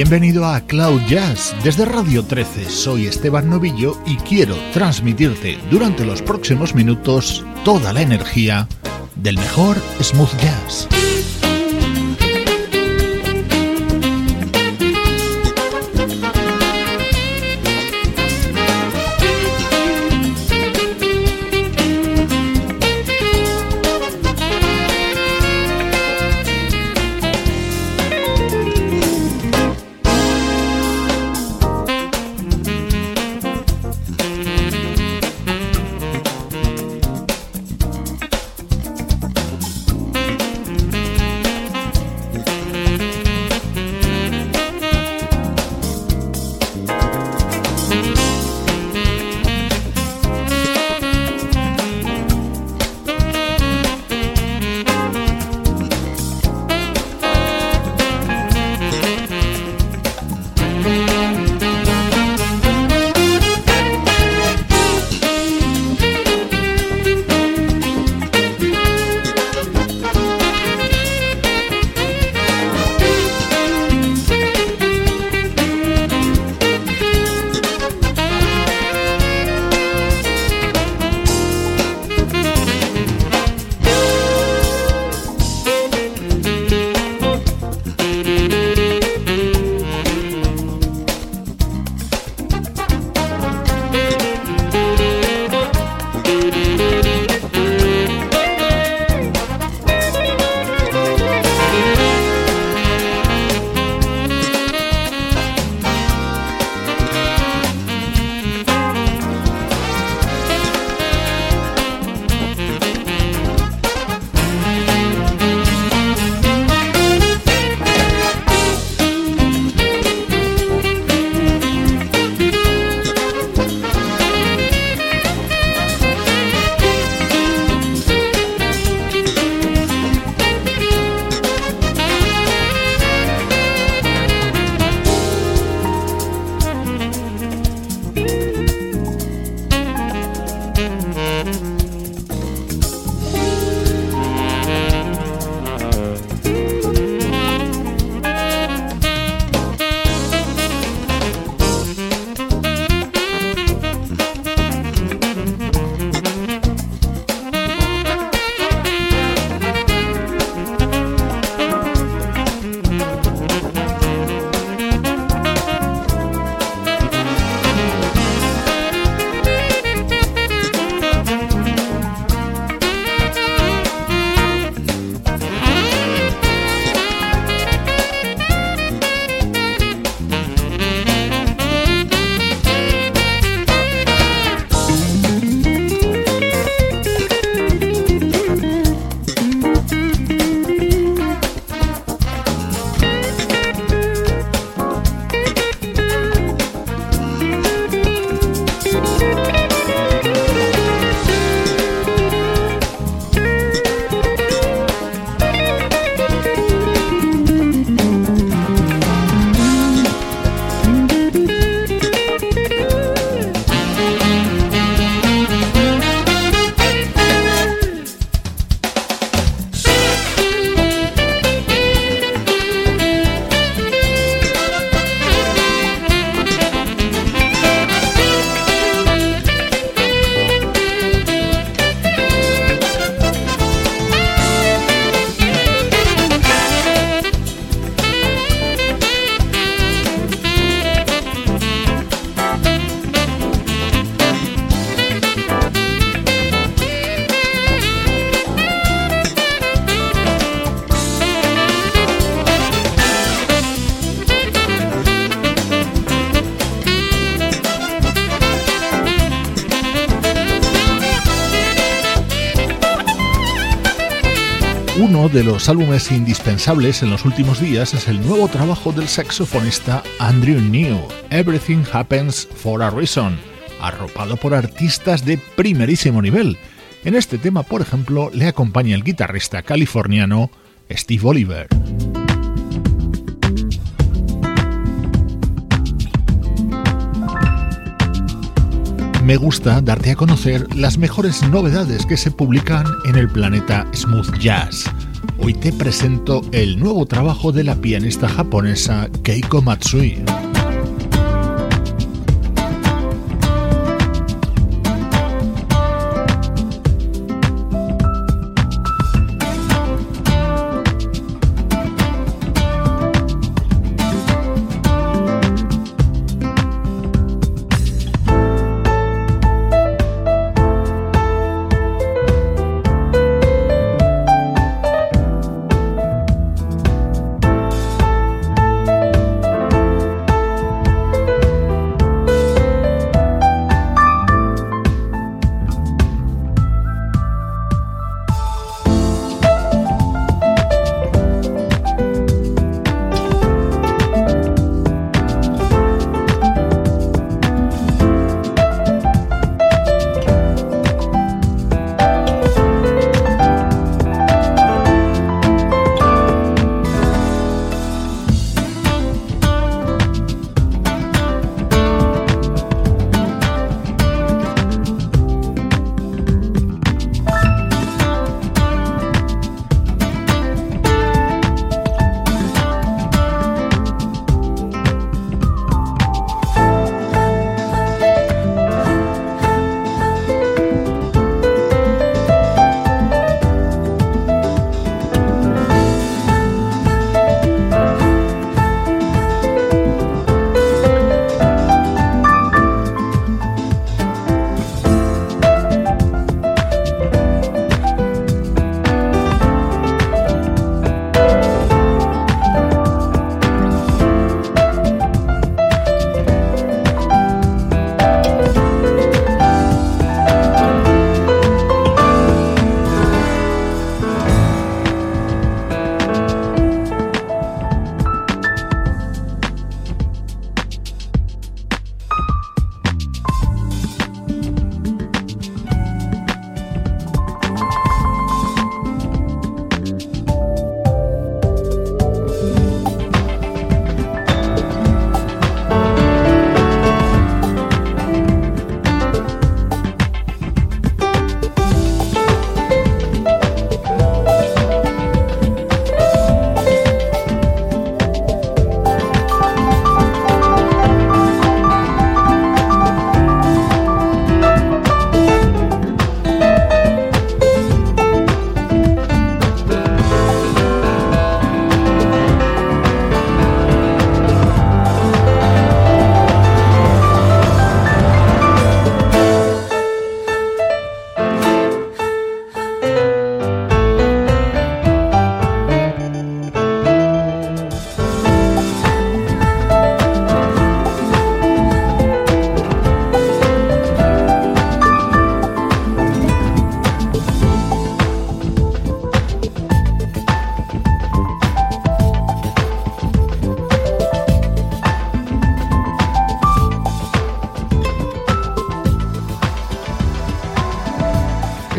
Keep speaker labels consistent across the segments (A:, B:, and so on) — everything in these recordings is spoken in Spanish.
A: Bienvenido a Cloud Jazz desde Radio 13. Soy Esteban Novillo y quiero transmitirte durante los próximos minutos toda la energía del mejor smooth jazz. De los álbumes indispensables en los últimos días es el nuevo trabajo del saxofonista Andrew New, Everything Happens for a Reason, arropado por artistas de primerísimo nivel. En este tema, por ejemplo, le acompaña el guitarrista californiano Steve Oliver. me gusta darte a conocer las mejores novedades que se publican en el planeta Smooth Jazz. Hoy te presento el nuevo trabajo de la pianista japonesa Keiko Matsui.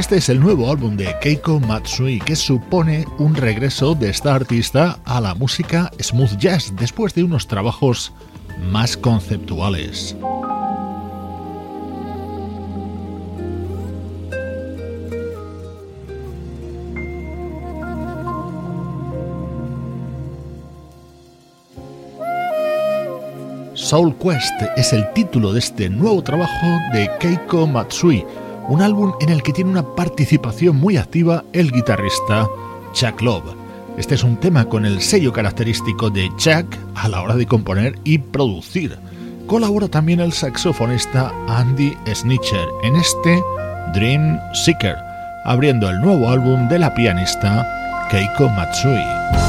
A: Este es el nuevo álbum de Keiko Matsui que supone un regreso de esta artista a la música smooth jazz después de unos trabajos más conceptuales. Soul Quest es el título de este nuevo trabajo de Keiko Matsui un álbum en el que tiene una participación muy activa el guitarrista Chuck Love. Este es un tema con el sello característico de Chuck a la hora de componer y producir. Colabora también el saxofonista Andy Snitcher en este Dream Seeker, abriendo el nuevo álbum de la pianista Keiko Matsui.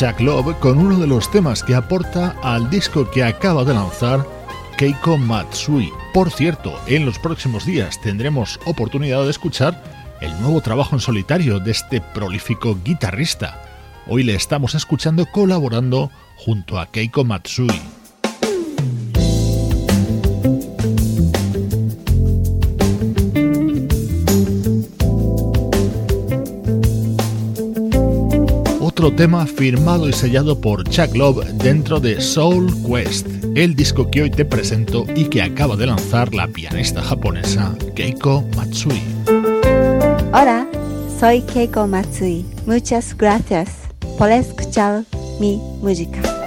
A: Chuck Love con uno de los temas que aporta al disco que acaba de lanzar Keiko Matsui. Por cierto, en los próximos días tendremos oportunidad de escuchar el nuevo trabajo en solitario de este prolífico guitarrista. Hoy le estamos escuchando colaborando junto a Keiko Matsui. Otro tema firmado y sellado por Chuck Love dentro de Soul Quest, el disco que hoy te presento y que acaba de lanzar la pianista japonesa Keiko Matsui.
B: Hola, soy Keiko Matsui. Muchas gracias por escuchar mi música.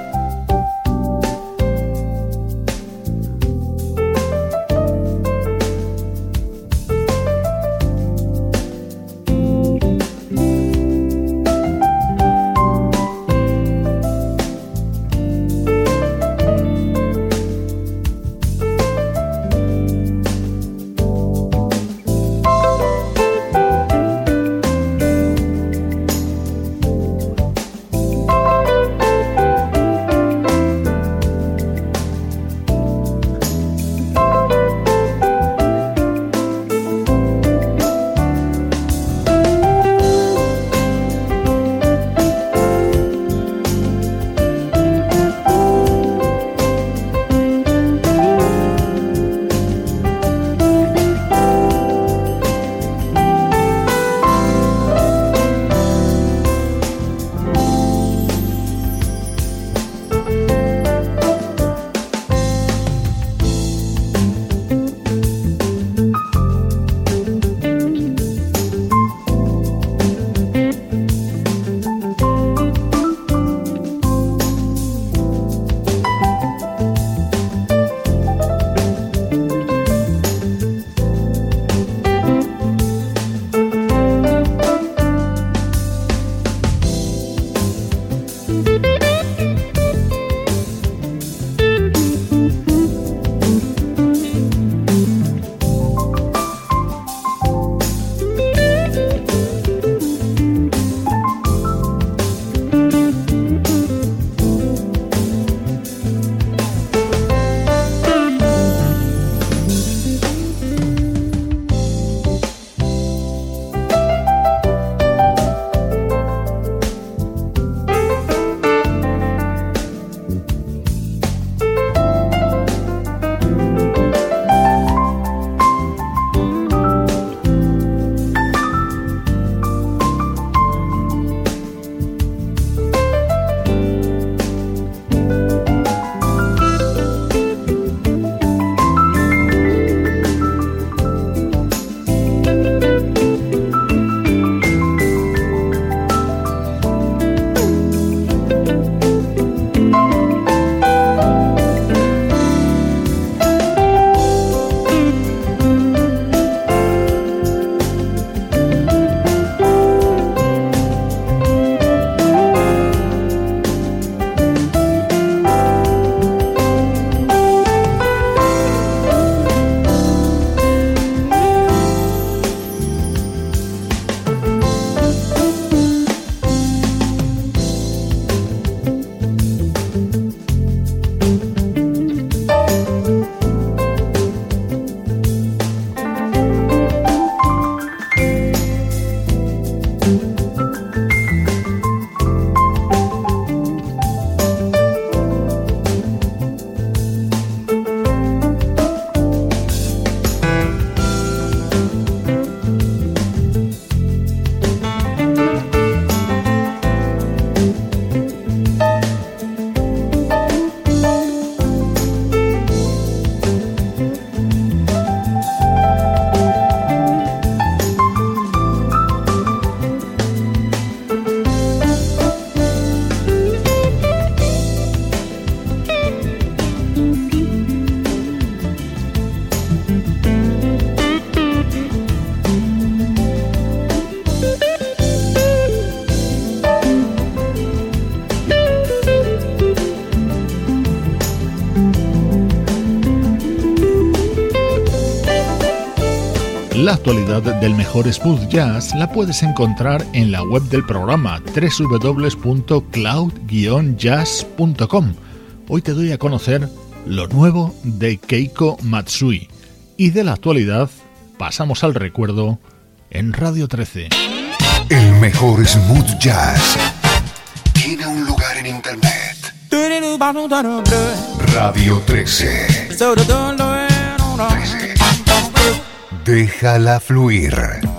A: La actualidad del mejor smooth jazz la puedes encontrar en la web del programa www.cloud-jazz.com. Hoy te doy a conocer lo nuevo de Keiko Matsui. Y de la actualidad pasamos al recuerdo en Radio 13.
C: El mejor smooth jazz tiene un lugar en internet. Radio 13. Déjala fluir.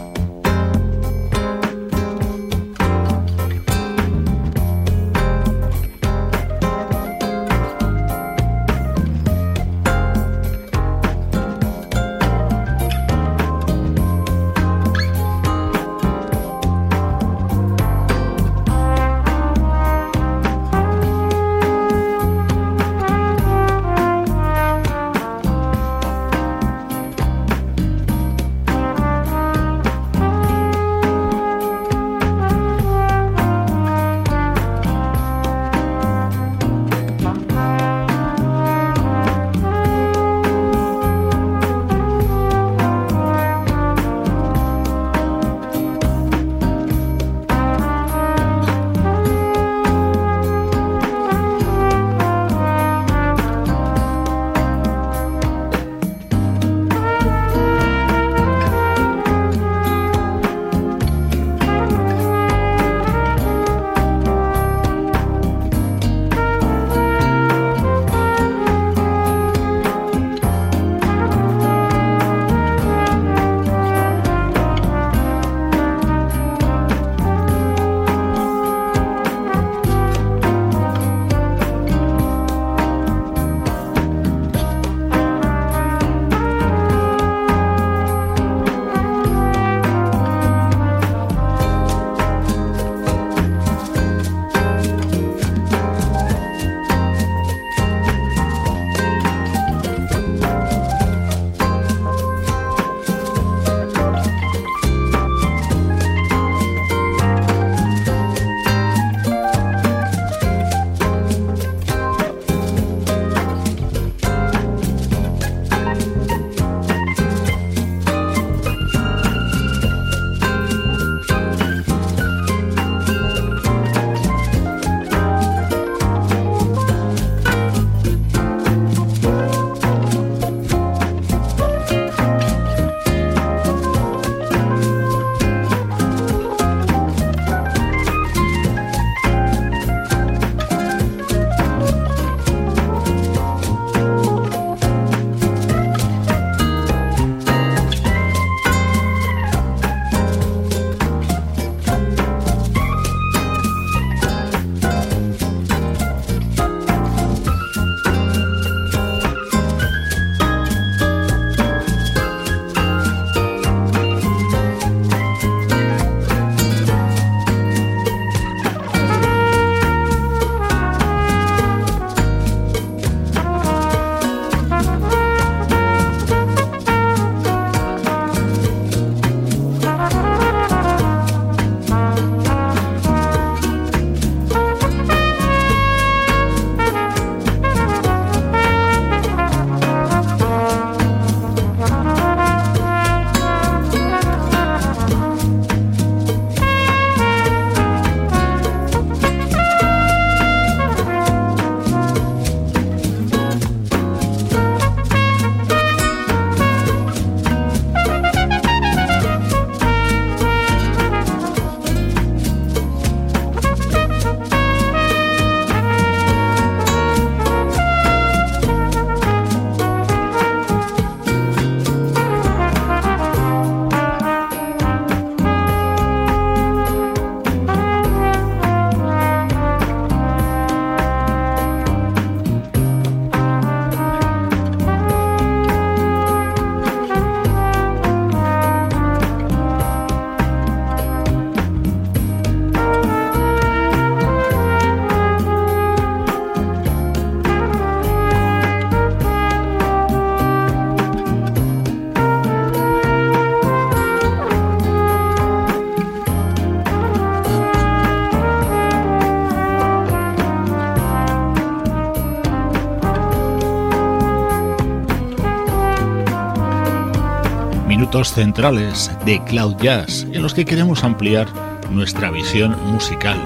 A: Minutos centrales de Cloud Jazz en los que queremos ampliar nuestra visión musical.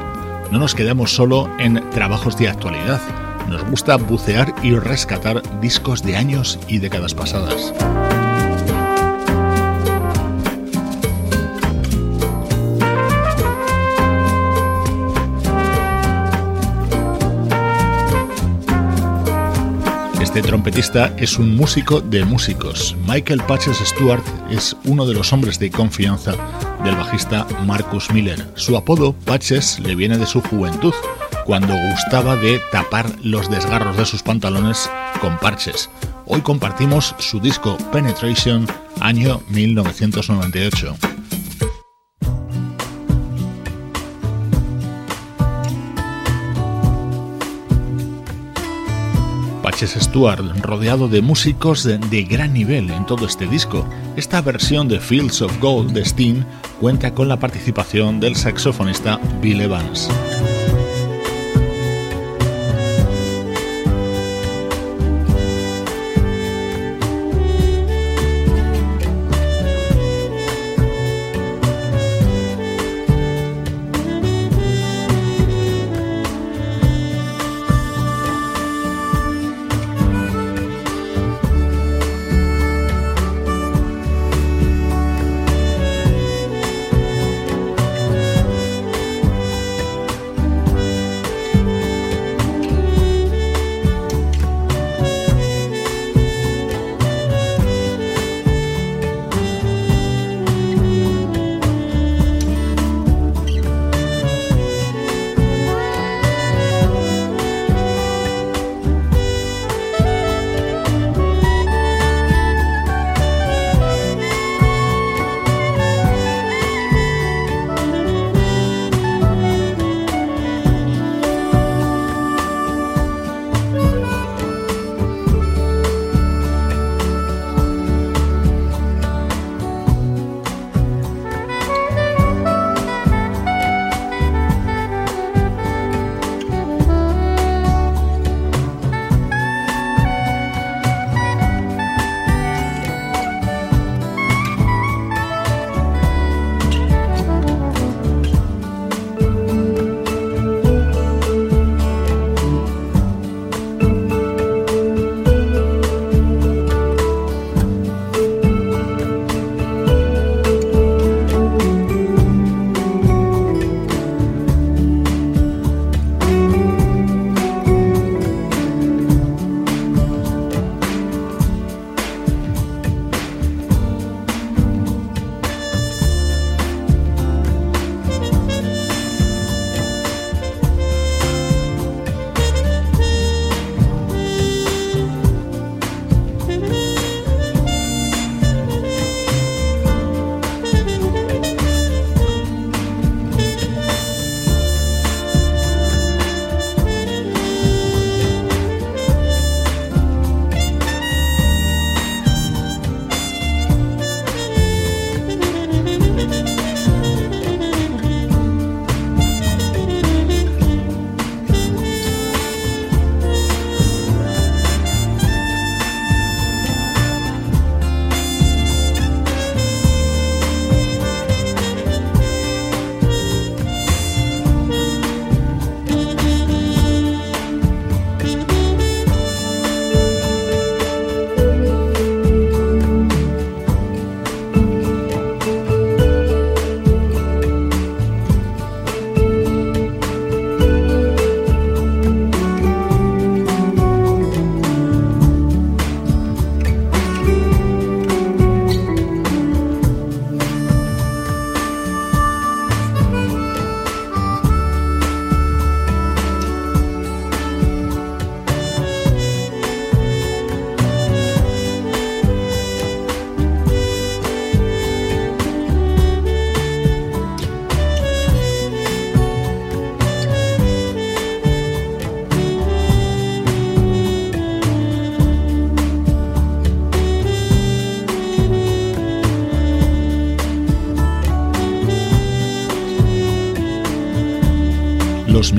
A: No nos quedamos solo en trabajos de actualidad, nos gusta bucear y rescatar discos de años y décadas pasadas. Este trompetista es un músico de músicos. Michael Patches Stewart es uno de los hombres de confianza del bajista Marcus Miller. Su apodo, Patches, le viene de su juventud, cuando gustaba de tapar los desgarros de sus pantalones con parches. Hoy compartimos su disco Penetration, año 1998. Patches Stewart, rodeado de músicos de, de, gran nivel en todo este disco. Esta versión de Fields of Gold de Sting cuenta con la participación del saxofonista Bill Evans.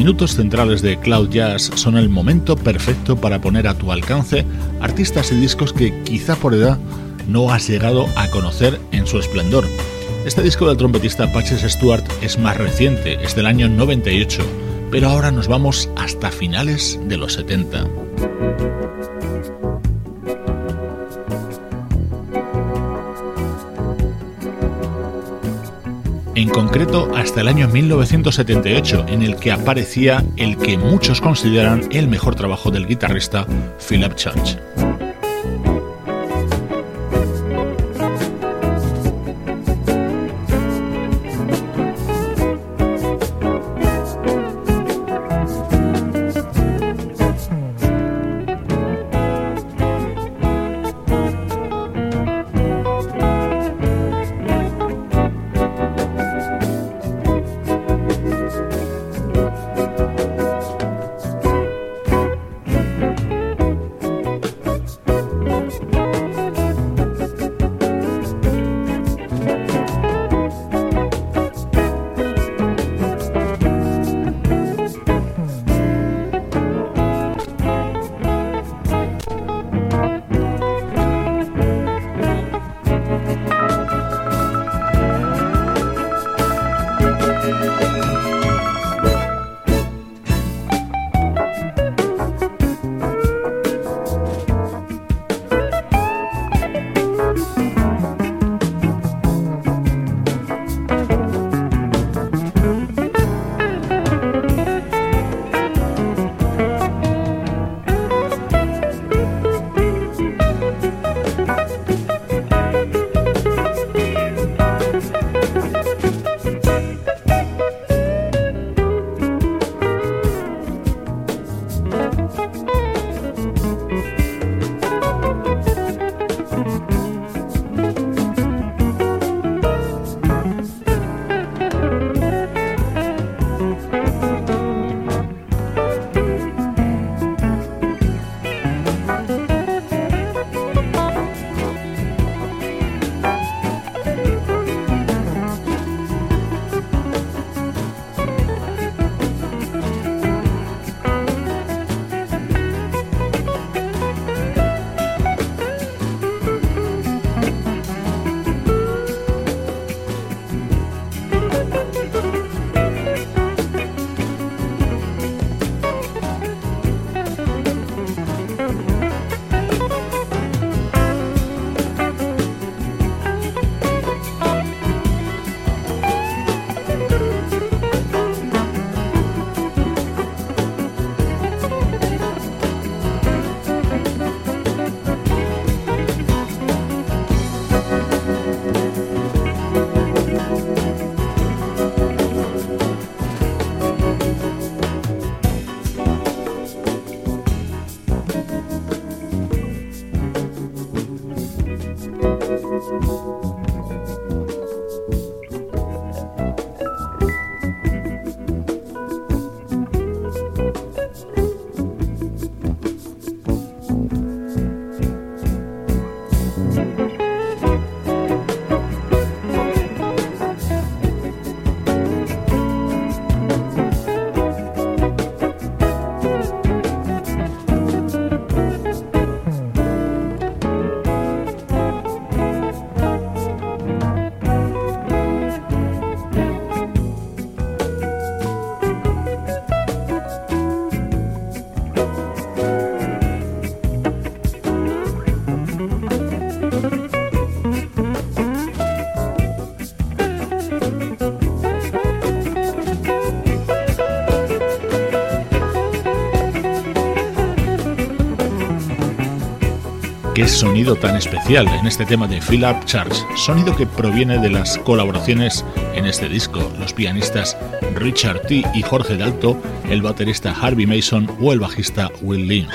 A: Minutos centrales de Cloud Jazz son el momento perfecto para poner a tu alcance artistas y discos que quizá por edad no has llegado a conocer en su esplendor. Este disco del trompetista Patches Stewart es más reciente, es del año 98, pero ahora nos vamos hasta finales de los 70. En concreto hasta el año 1978, en el que aparecía el que muchos consideran el mejor trabajo del guitarrista Philip Church. Sonido tan especial en este tema de Philip Charles, sonido que proviene de las colaboraciones en este disco, los pianistas Richard T. y Jorge Dalto, el baterista Harvey Mason o el bajista Will Lee.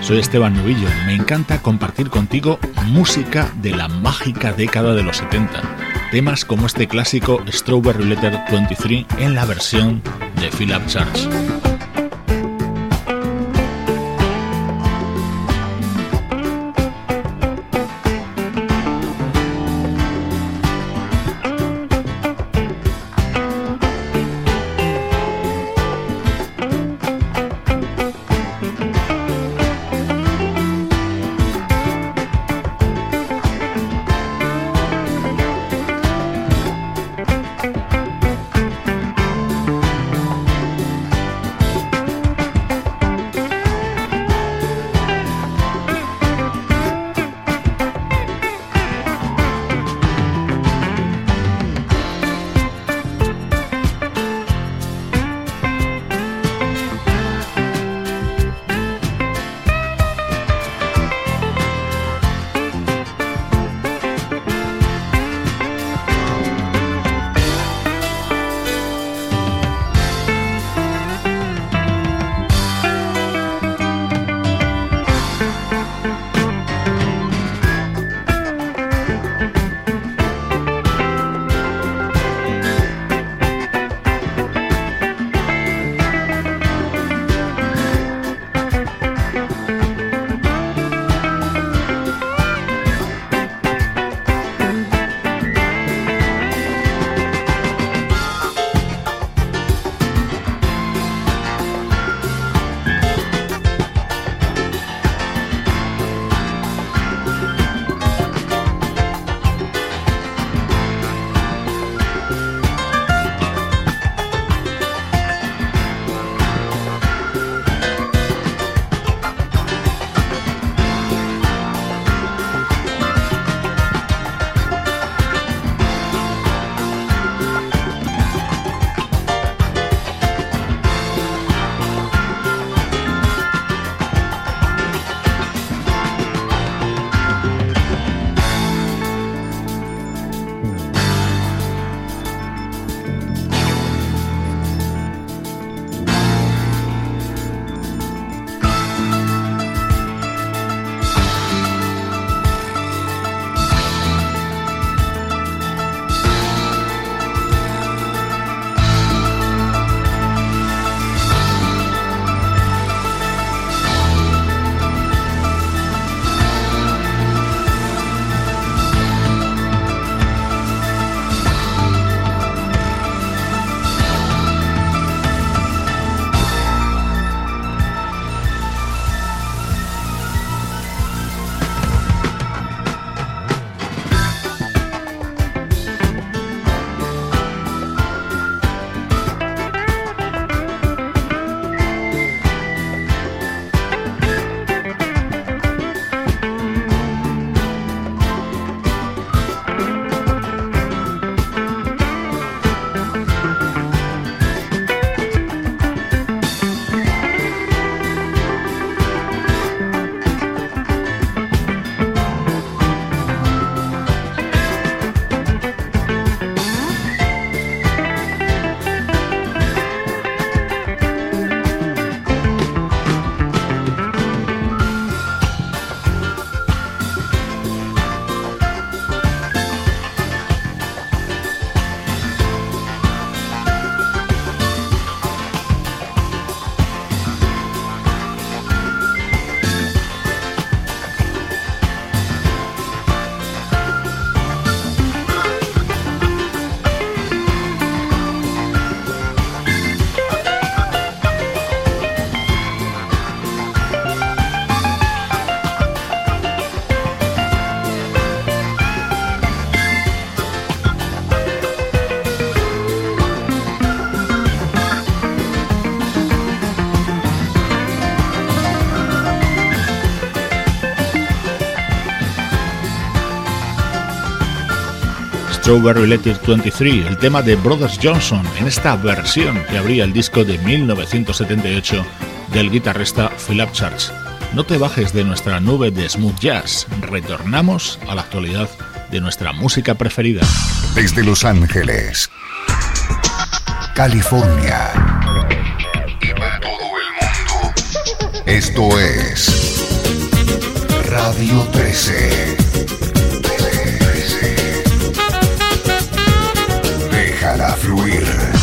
A: Soy Esteban Novillo, me encanta compartir contigo música de la mágica década de los 70 temas como este clásico Strawberry Letter 23 en la versión de Philip Church. Strawberry Letter 23, el tema de Brothers Johnson, en esta versión que abría el disco de 1978 del guitarrista Philip Church. No te bajes de nuestra nube de smooth jazz, retornamos a la actualidad de nuestra música preferida.
C: Desde Los Ángeles, California y para todo el mundo, esto es Radio 13. Déjala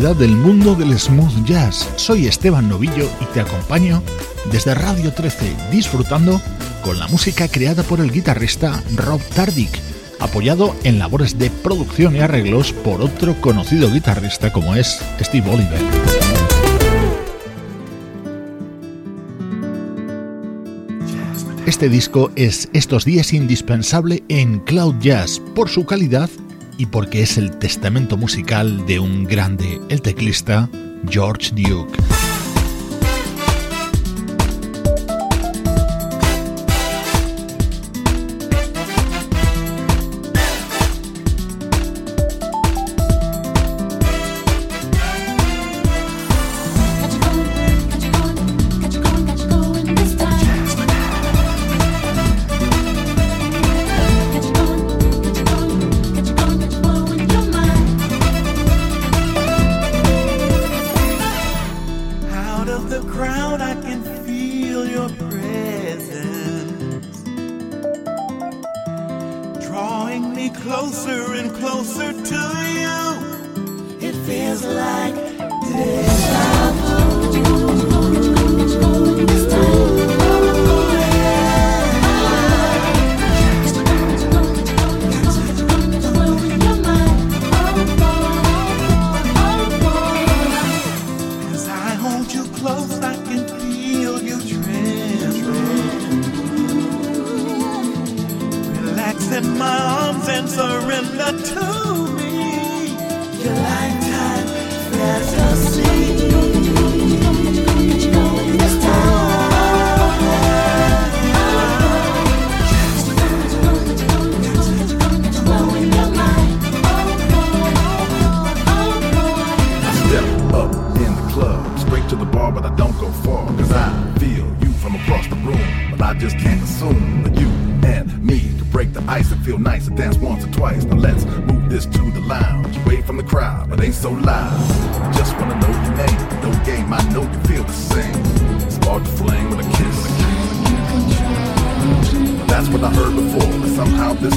A: del mundo del smooth jazz. Soy Esteban Novillo y te acompaño desde Radio 13 disfrutando con la música creada por el guitarrista Rob Tardick, apoyado en labores de producción y arreglos por otro conocido guitarrista como es Steve Oliver. Este disco es estos días indispensable en Cloud Jazz por su calidad y porque es el testamento musical de un grande, el teclista George Duke.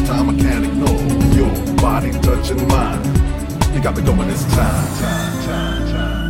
A: time I
D: can't ignore your body touching mine. You got me going this time. time, time, time.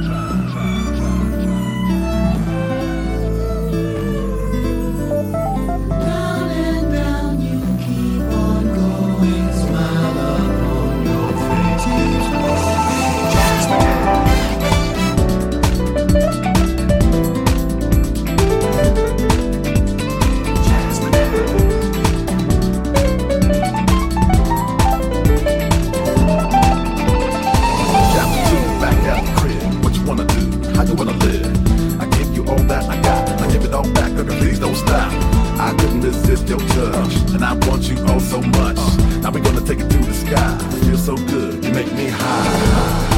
D: stop. I couldn't resist your touch, and I want you oh so much. Now we're gonna take it to the sky. Feel so good, you make me high.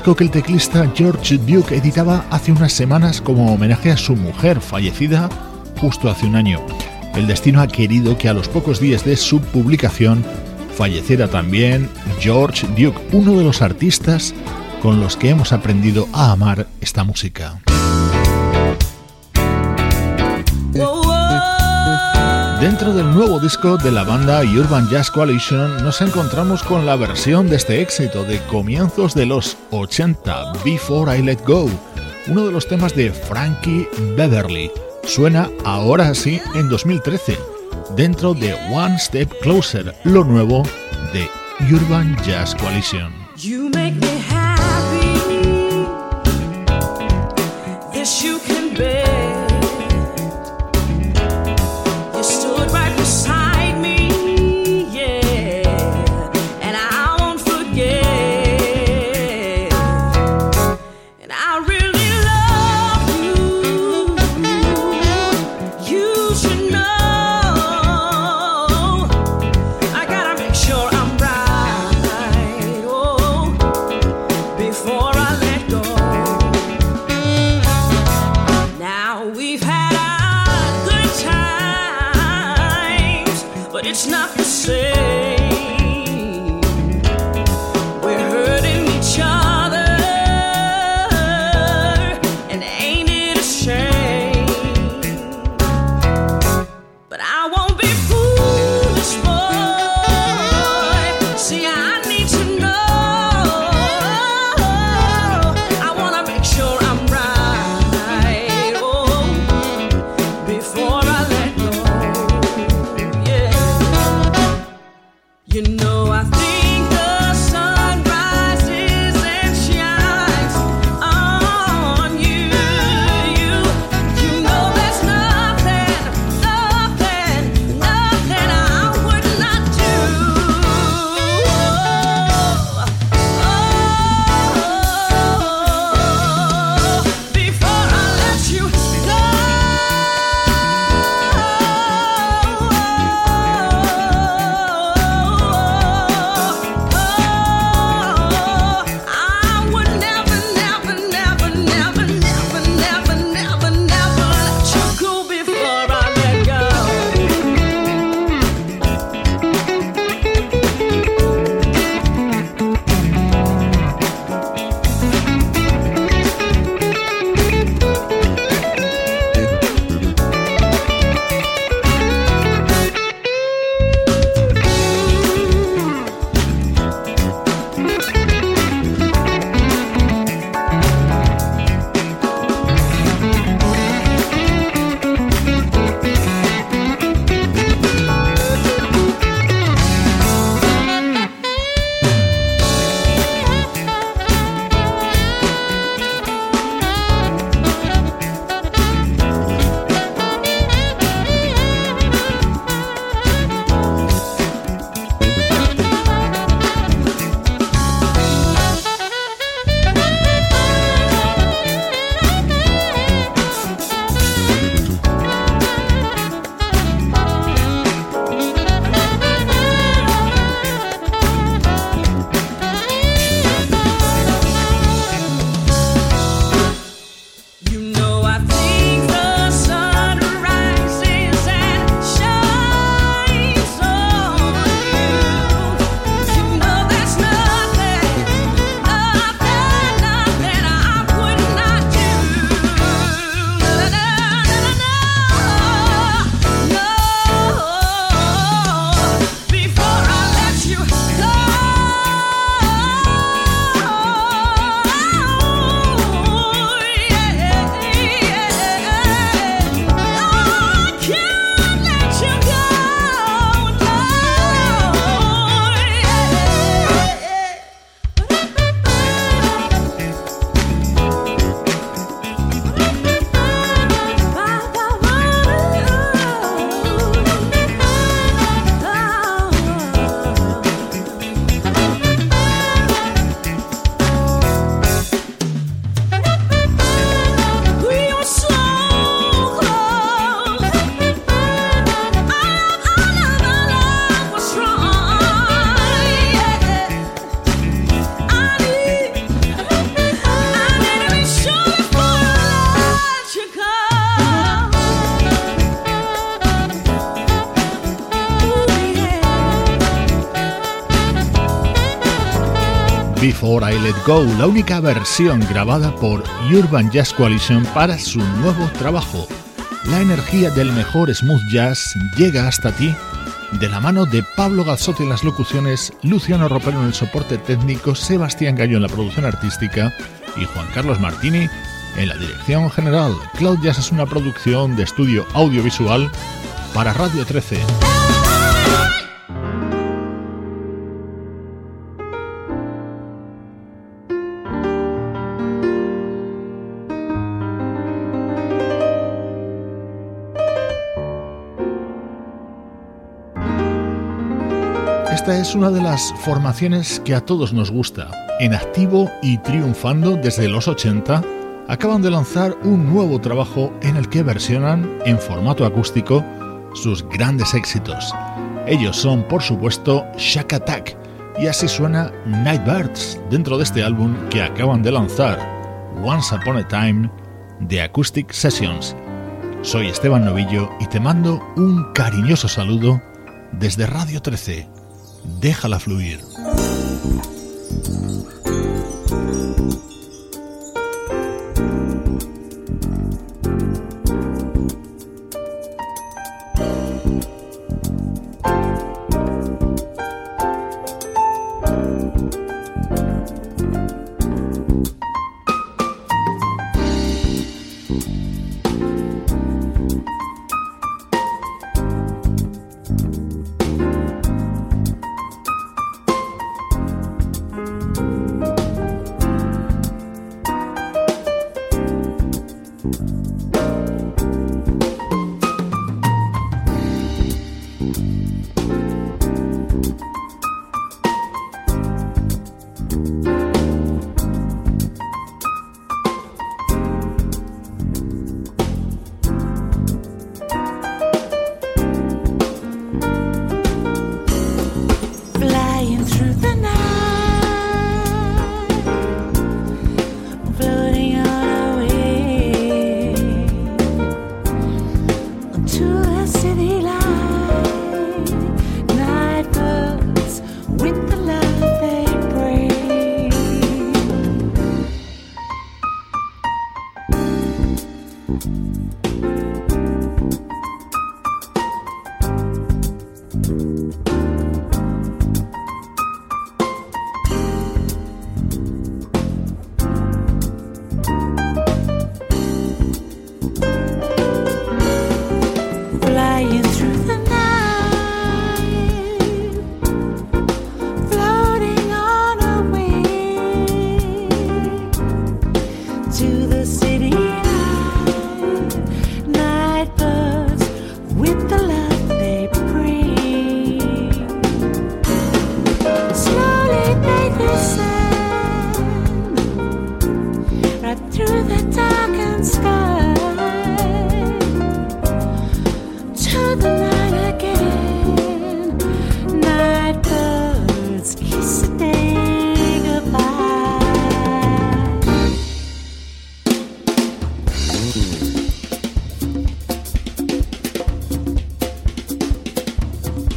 A: Que el teclista George Duke editaba hace unas semanas como homenaje a su mujer fallecida justo hace un año. El destino ha querido que a los pocos días de su publicación falleciera también George Duke, uno de los artistas con los que hemos aprendido a amar esta música.
E: Dentro del nuevo disco de la banda Urban Jazz Coalition nos encontramos con la versión de este éxito de comienzos de los 80, Before I Let Go, uno de los temas de Frankie Beverly. Suena ahora sí en 2013, dentro de One Step Closer, lo nuevo de Urban Jazz Coalition. Before I Let Go, la única versión grabada por Urban Jazz Coalition para su nuevo trabajo.
A: La energía del mejor smooth jazz llega hasta ti de la mano de Pablo Gazzotti en las locuciones, Luciano Ropero en el soporte técnico, Sebastián Gallo en la producción artística y Juan Carlos Martini en la dirección general. Cloud Jazz es una producción de estudio audiovisual para Radio 13. Esta es una de las formaciones que a todos nos gusta. En activo y triunfando desde los 80, acaban de lanzar un nuevo trabajo en el que versionan en formato acústico sus grandes éxitos. Ellos son, por supuesto, Shack Attack, y así suena Nightbirds dentro de este álbum que acaban de lanzar, Once Upon a Time, de Acoustic Sessions. Soy Esteban Novillo y te mando un cariñoso saludo desde Radio 13 déjala fluir.
F: Música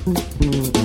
F: el espacio